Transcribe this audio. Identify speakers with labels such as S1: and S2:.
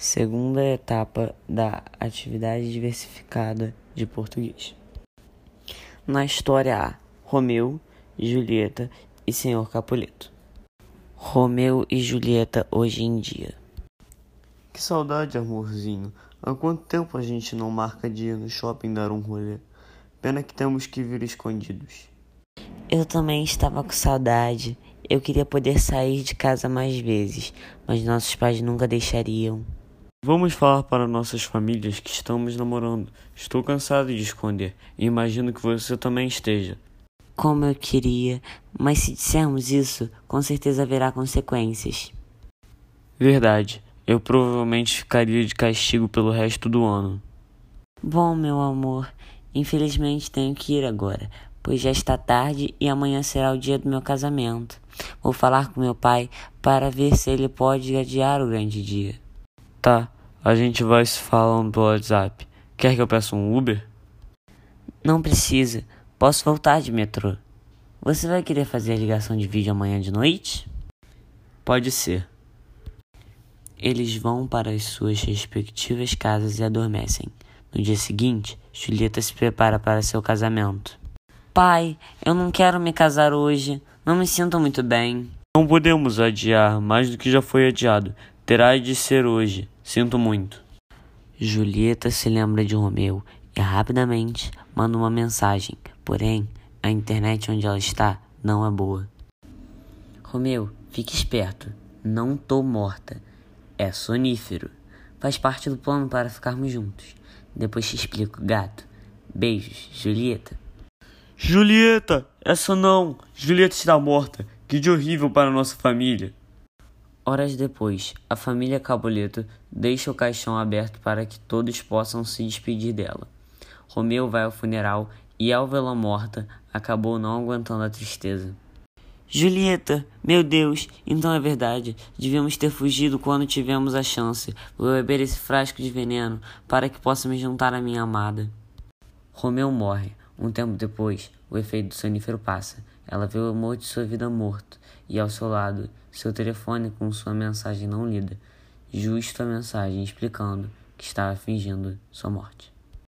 S1: segunda etapa da atividade diversificada de português. Na história A, Romeu, Julieta e Senhor Capuleto. Romeu e Julieta hoje em dia.
S2: Que saudade, amorzinho. Há quanto tempo a gente não marca dia no shopping dar um rolê? Pena que temos que vir escondidos.
S1: Eu também estava com saudade. Eu queria poder sair de casa mais vezes, mas nossos pais nunca deixariam.
S2: Vamos falar para nossas famílias que estamos namorando. Estou cansado de esconder e imagino que você também esteja.
S1: Como eu queria, mas se dissermos isso, com certeza haverá consequências.
S2: Verdade. Eu provavelmente ficaria de castigo pelo resto do ano.
S1: Bom, meu amor, infelizmente tenho que ir agora, pois já está tarde e amanhã será o dia do meu casamento. Vou falar com meu pai para ver se ele pode adiar o grande dia.
S2: Tá, a gente vai se falando pelo WhatsApp. Quer que eu peça um Uber?
S1: Não precisa, posso voltar de metrô. Você vai querer fazer a ligação de vídeo amanhã de noite?
S2: Pode ser.
S1: Eles vão para as suas respectivas casas e adormecem. No dia seguinte, Julieta se prepara para seu casamento. Pai, eu não quero me casar hoje. Não me sinto muito bem.
S2: Não podemos adiar mais do que já foi adiado. Terá de ser hoje. Sinto muito.
S1: Julieta se lembra de Romeu e rapidamente manda uma mensagem. Porém, a internet onde ela está não é boa. Romeu, fique esperto. Não tô morta. É sonífero. Faz parte do plano para ficarmos juntos. Depois te explico, gato. Beijos, Julieta.
S2: Julieta, essa não. Julieta está morta. Que de horrível para nossa família.
S1: Horas depois, a família Caboleto deixa o caixão aberto para que todos possam se despedir dela. Romeu vai ao funeral e, ao vê-la morta, acabou não aguentando a tristeza. Julieta, meu Deus, então é verdade. Devíamos ter fugido quando tivemos a chance. Vou beber esse frasco de veneno para que possa me juntar à minha amada. Romeu morre. Um tempo depois, o efeito do sonífero passa. Ela vê o amor de sua vida morto e ao seu lado, seu telefone com sua mensagem não lida. Justo a mensagem explicando que estava fingindo sua morte.